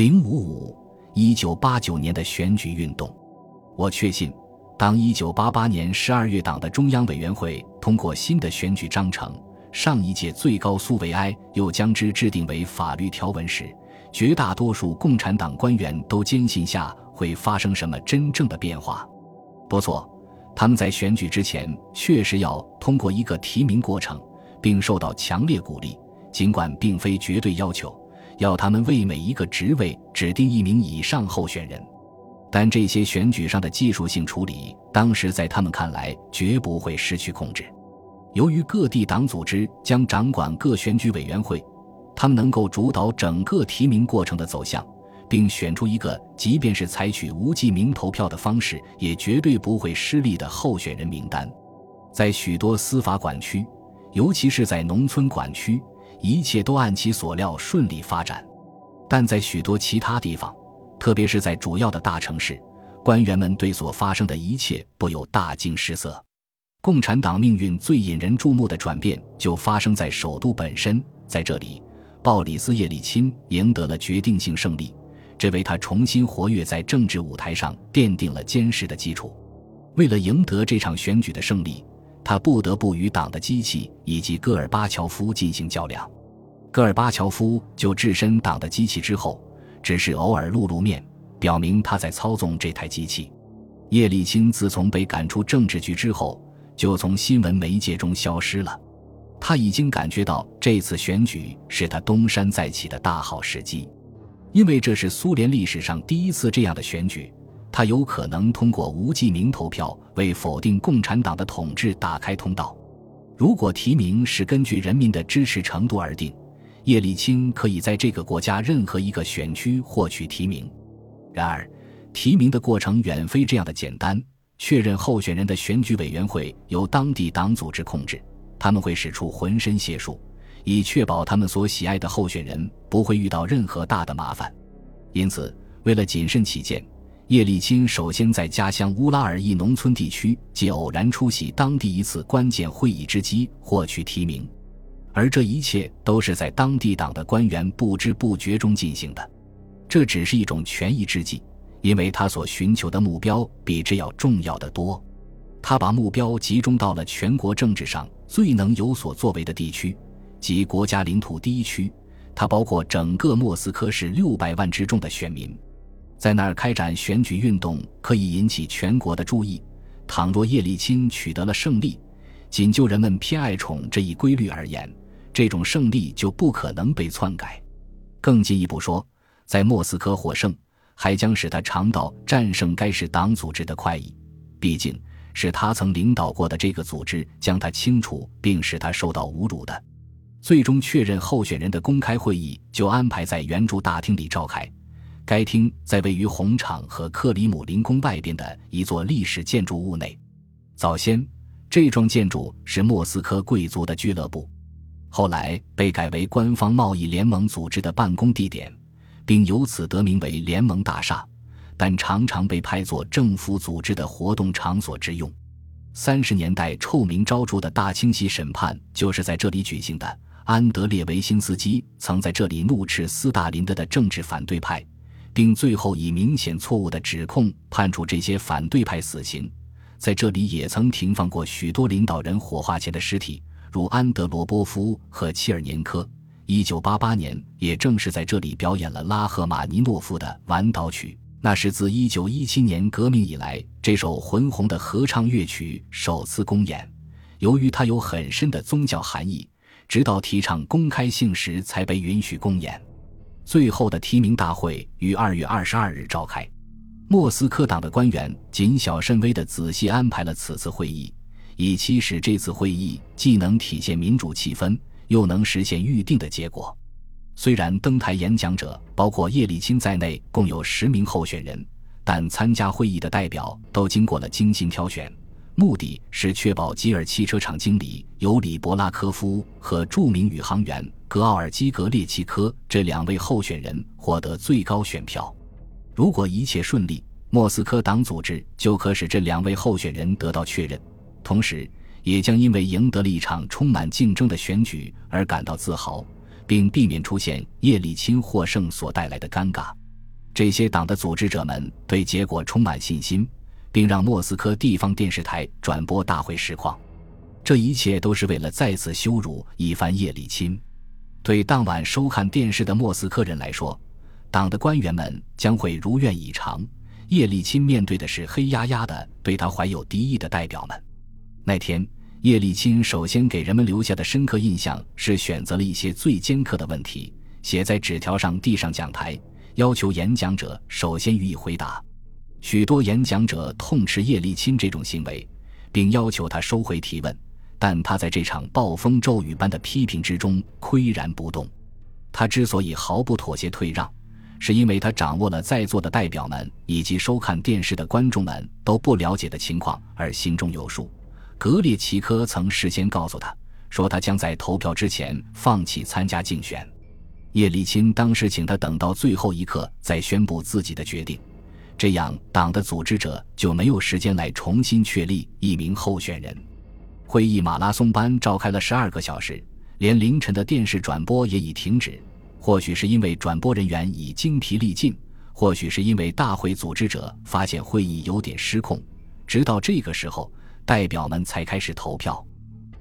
零五五一九八九年的选举运动，我确信，当一九八八年十二月党的中央委员会通过新的选举章程，上一届最高苏维埃又将之制定为法律条文时，绝大多数共产党官员都坚信下会发生什么真正的变化。不错，他们在选举之前确实要通过一个提名过程，并受到强烈鼓励，尽管并非绝对要求。要他们为每一个职位指定一名以上候选人，但这些选举上的技术性处理，当时在他们看来绝不会失去控制。由于各地党组织将掌管各选举委员会，他们能够主导整个提名过程的走向，并选出一个即便是采取无记名投票的方式也绝对不会失利的候选人名单。在许多司法管区，尤其是在农村管区。一切都按其所料顺利发展，但在许多其他地方，特别是在主要的大城市，官员们对所发生的一切不由大惊失色。共产党命运最引人注目的转变就发生在首都本身，在这里，鲍里斯·叶利钦赢得了决定性胜利，这为他重新活跃在政治舞台上奠定了坚实的基础。为了赢得这场选举的胜利。他不得不与党的机器以及戈尔巴乔夫进行较量。戈尔巴乔夫就置身党的机器之后，只是偶尔露露面，表明他在操纵这台机器。叶利钦自从被赶出政治局之后，就从新闻媒介中消失了。他已经感觉到这次选举是他东山再起的大好时机，因为这是苏联历史上第一次这样的选举。他有可能通过无记名投票为否定共产党的统治打开通道。如果提名是根据人民的支持程度而定，叶利钦可以在这个国家任何一个选区获取提名。然而，提名的过程远非这样的简单。确认候选人的选举委员会由当地党组织控制，他们会使出浑身解数，以确保他们所喜爱的候选人不会遇到任何大的麻烦。因此，为了谨慎起见。叶利钦首先在家乡乌拉尔一农村地区借偶然出席当地一次关键会议之机获取提名，而这一切都是在当地党的官员不知不觉中进行的。这只是一种权宜之计，因为他所寻求的目标比这要重要的多。他把目标集中到了全国政治上最能有所作为的地区，即国家领土第一区。它包括整个莫斯科市六百万之众的选民。在那儿开展选举运动可以引起全国的注意。倘若叶利钦取得了胜利，仅就人们偏爱宠这一规律而言，这种胜利就不可能被篡改。更进一步说，在莫斯科获胜，还将使他尝到战胜该市党组织的快意。毕竟，是他曾领导过的这个组织将他清除，并使他受到侮辱的。最终确认候选人的公开会议就安排在圆柱大厅里召开。该厅在位于红场和克里姆林宫外边的一座历史建筑物内。早先，这幢建筑是莫斯科贵族的俱乐部，后来被改为官方贸易联盟组织的办公地点，并由此得名为联盟大厦。但常常被派作政府组织的活动场所之用。三十年代臭名昭著的大清洗审判就是在这里举行的。安德烈维辛斯基曾在这里怒斥斯大林的的政治反对派。并最后以明显错误的指控判处这些反对派死刑。在这里也曾停放过许多领导人火化前的尸体，如安德罗波夫和切尔年科。一九八八年，也正是在这里表演了拉赫玛尼诺夫的《晚岛曲》，那是自一九一七年革命以来这首浑红的合唱乐曲首次公演。由于它有很深的宗教含义，直到提倡公开性时才被允许公演。最后的提名大会于二月二十二日召开，莫斯科党的官员谨小慎微地仔细安排了此次会议，以期使这次会议既能体现民主气氛，又能实现预定的结果。虽然登台演讲者包括叶利钦在内共有十名候选人，但参加会议的代表都经过了精心挑选。目的是确保吉尔汽车厂经理尤里·博拉科夫和著名宇航员格奥尔基·格列奇科这两位候选人获得最高选票。如果一切顺利，莫斯科党组织就可使这两位候选人得到确认，同时也将因为赢得了一场充满竞争的选举而感到自豪，并避免出现叶利钦获胜所带来的尴尬。这些党的组织者们对结果充满信心，并让莫斯科地方电视台转播大会实况。这一切都是为了再次羞辱一番叶利钦。对当晚收看电视的莫斯科人来说，党的官员们将会如愿以偿。叶利钦面对的是黑压压的对他怀有敌意的代表们。那天，叶利钦首先给人们留下的深刻印象是选择了一些最尖刻的问题，写在纸条上递上讲台，要求演讲者首先予以回答。许多演讲者痛斥叶利钦这种行为，并要求他收回提问。但他在这场暴风骤雨般的批评之中岿然不动。他之所以毫不妥协退让，是因为他掌握了在座的代表们以及收看电视的观众们都不了解的情况，而心中有数。格列奇科曾事先告诉他说，他将在投票之前放弃参加竞选。叶利钦当时请他等到最后一刻再宣布自己的决定，这样党的组织者就没有时间来重新确立一名候选人。会议马拉松般召开了十二个小时，连凌晨的电视转播也已停止。或许是因为转播人员已精疲力尽，或许是因为大会组织者发现会议有点失控。直到这个时候，代表们才开始投票。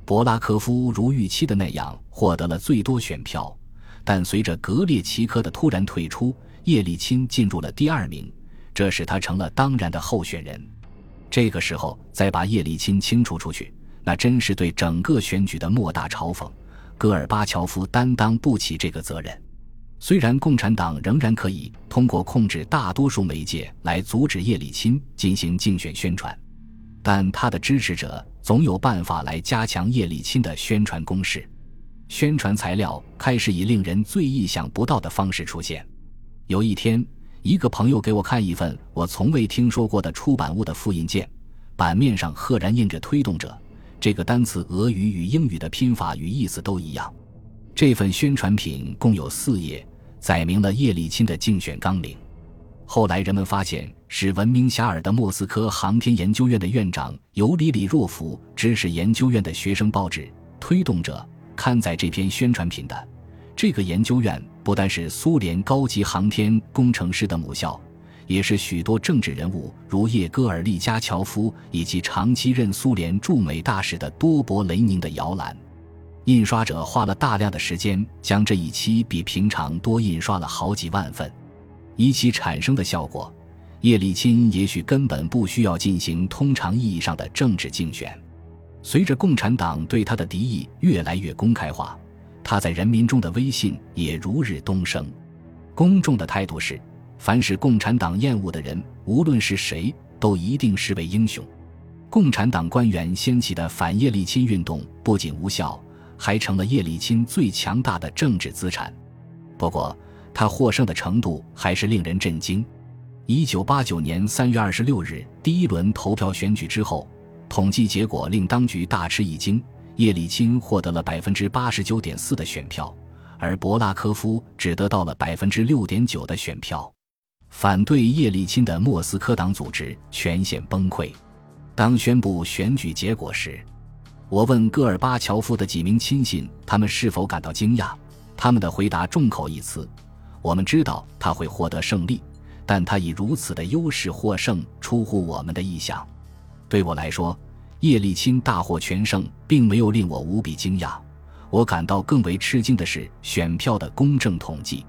博拉科夫如预期的那样获得了最多选票，但随着格列奇科的突然退出，叶利钦进入了第二名，这使他成了当然的候选人。这个时候再把叶利钦清除出去。那真是对整个选举的莫大嘲讽。戈尔巴乔夫担当不起这个责任。虽然共产党仍然可以通过控制大多数媒介来阻止叶利钦进行竞选宣传，但他的支持者总有办法来加强叶利钦的宣传攻势。宣传材料开始以令人最意想不到的方式出现。有一天，一个朋友给我看一份我从未听说过的出版物的复印件，版面上赫然印着“推动者”。这个单词俄语与英语的拼法与意思都一样。这份宣传品共有四页，载明了叶利钦的竞选纲领。后来人们发现，是闻名遐迩的莫斯科航天研究院的院长尤里里若夫指使研究院的学生报纸《推动者》刊载这篇宣传品的。这个研究院不但是苏联高级航天工程师的母校。也是许多政治人物，如叶戈尔·利加乔夫以及长期任苏联驻美大使的多伯雷宁的摇篮。印刷者花了大量的时间，将这一期比平常多印刷了好几万份。以其产生的效果，叶利钦也许根本不需要进行通常意义上的政治竞选。随着共产党对他的敌意越来越公开化，他在人民中的威信也如日东升。公众的态度是。凡是共产党厌恶的人，无论是谁，都一定视为英雄。共产党官员掀起的反叶利钦运动不仅无效，还成了叶利钦最强大的政治资产。不过，他获胜的程度还是令人震惊。一九八九年三月二十六日第一轮投票选举之后，统计结果令当局大吃一惊：叶利钦获得了百分之八十九点四的选票，而博拉科夫只得到了百分之六点九的选票。反对叶利钦的莫斯科党组织全线崩溃。当宣布选举结果时，我问戈尔巴乔夫的几名亲信，他们是否感到惊讶。他们的回答众口一词：“我们知道他会获得胜利，但他以如此的优势获胜，出乎我们的意想。”对我来说，叶利钦大获全胜，并没有令我无比惊讶。我感到更为吃惊的是选票的公正统计。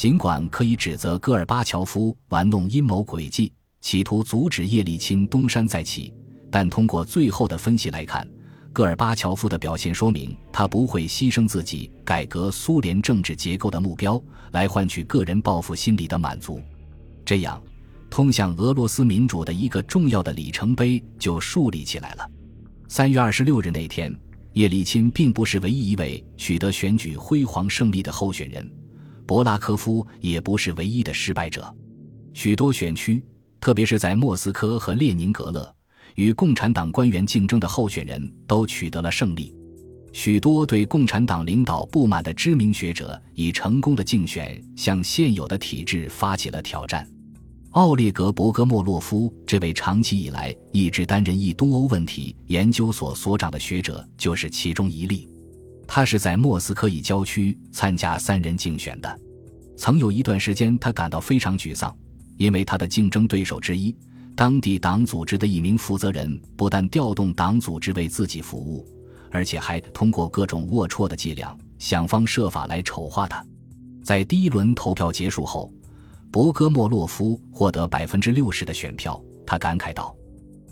尽管可以指责戈尔巴乔夫玩弄阴谋诡计，企图阻止叶利钦东山再起，但通过最后的分析来看，戈尔巴乔夫的表现说明他不会牺牲自己改革苏联政治结构的目标来换取个人报复心理的满足。这样，通向俄罗斯民主的一个重要的里程碑就树立起来了。三月二十六日那天，叶利钦并不是唯一一位取得选举辉煌胜利的候选人。博拉科夫也不是唯一的失败者，许多选区，特别是在莫斯科和列宁格勒，与共产党官员竞争的候选人都取得了胜利。许多对共产党领导不满的知名学者以成功的竞选向现有的体制发起了挑战。奥列格·博格莫洛夫这位长期以来一直担任一东欧问题研究所所长的学者就是其中一例。他是在莫斯科以郊区参加三人竞选的。曾有一段时间，他感到非常沮丧，因为他的竞争对手之一，当地党组织的一名负责人，不但调动党组织为自己服务，而且还通过各种龌龊的伎俩，想方设法来丑化他。在第一轮投票结束后，博戈莫洛夫获得百分之六十的选票。他感慨道：“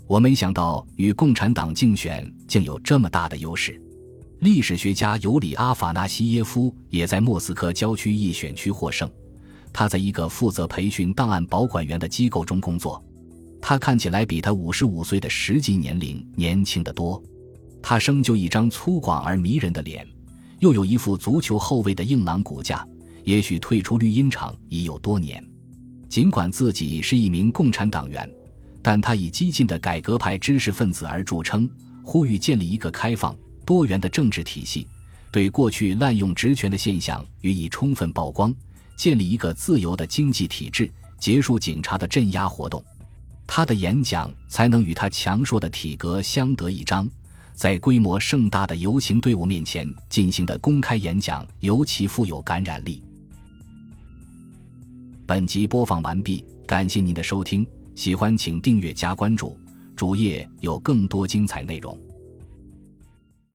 我没想到与共产党竞选竟有这么大的优势。”历史学家尤里阿法纳西耶夫也在莫斯科郊区一选区获胜。他在一个负责培训档案保管员的机构中工作。他看起来比他五十五岁的实际年龄年轻得多。他生就一张粗犷而迷人的脸，又有一副足球后卫的硬朗骨架。也许退出绿茵场已有多年。尽管自己是一名共产党员，但他以激进的改革派知识分子而著称，呼吁建立一个开放。多元的政治体系，对过去滥用职权的现象予以充分曝光，建立一个自由的经济体制，结束警察的镇压活动。他的演讲才能与他强硕的体格相得益彰。在规模盛大的游行队伍面前进行的公开演讲尤其富有感染力。本集播放完毕，感谢您的收听，喜欢请订阅加关注，主页有更多精彩内容。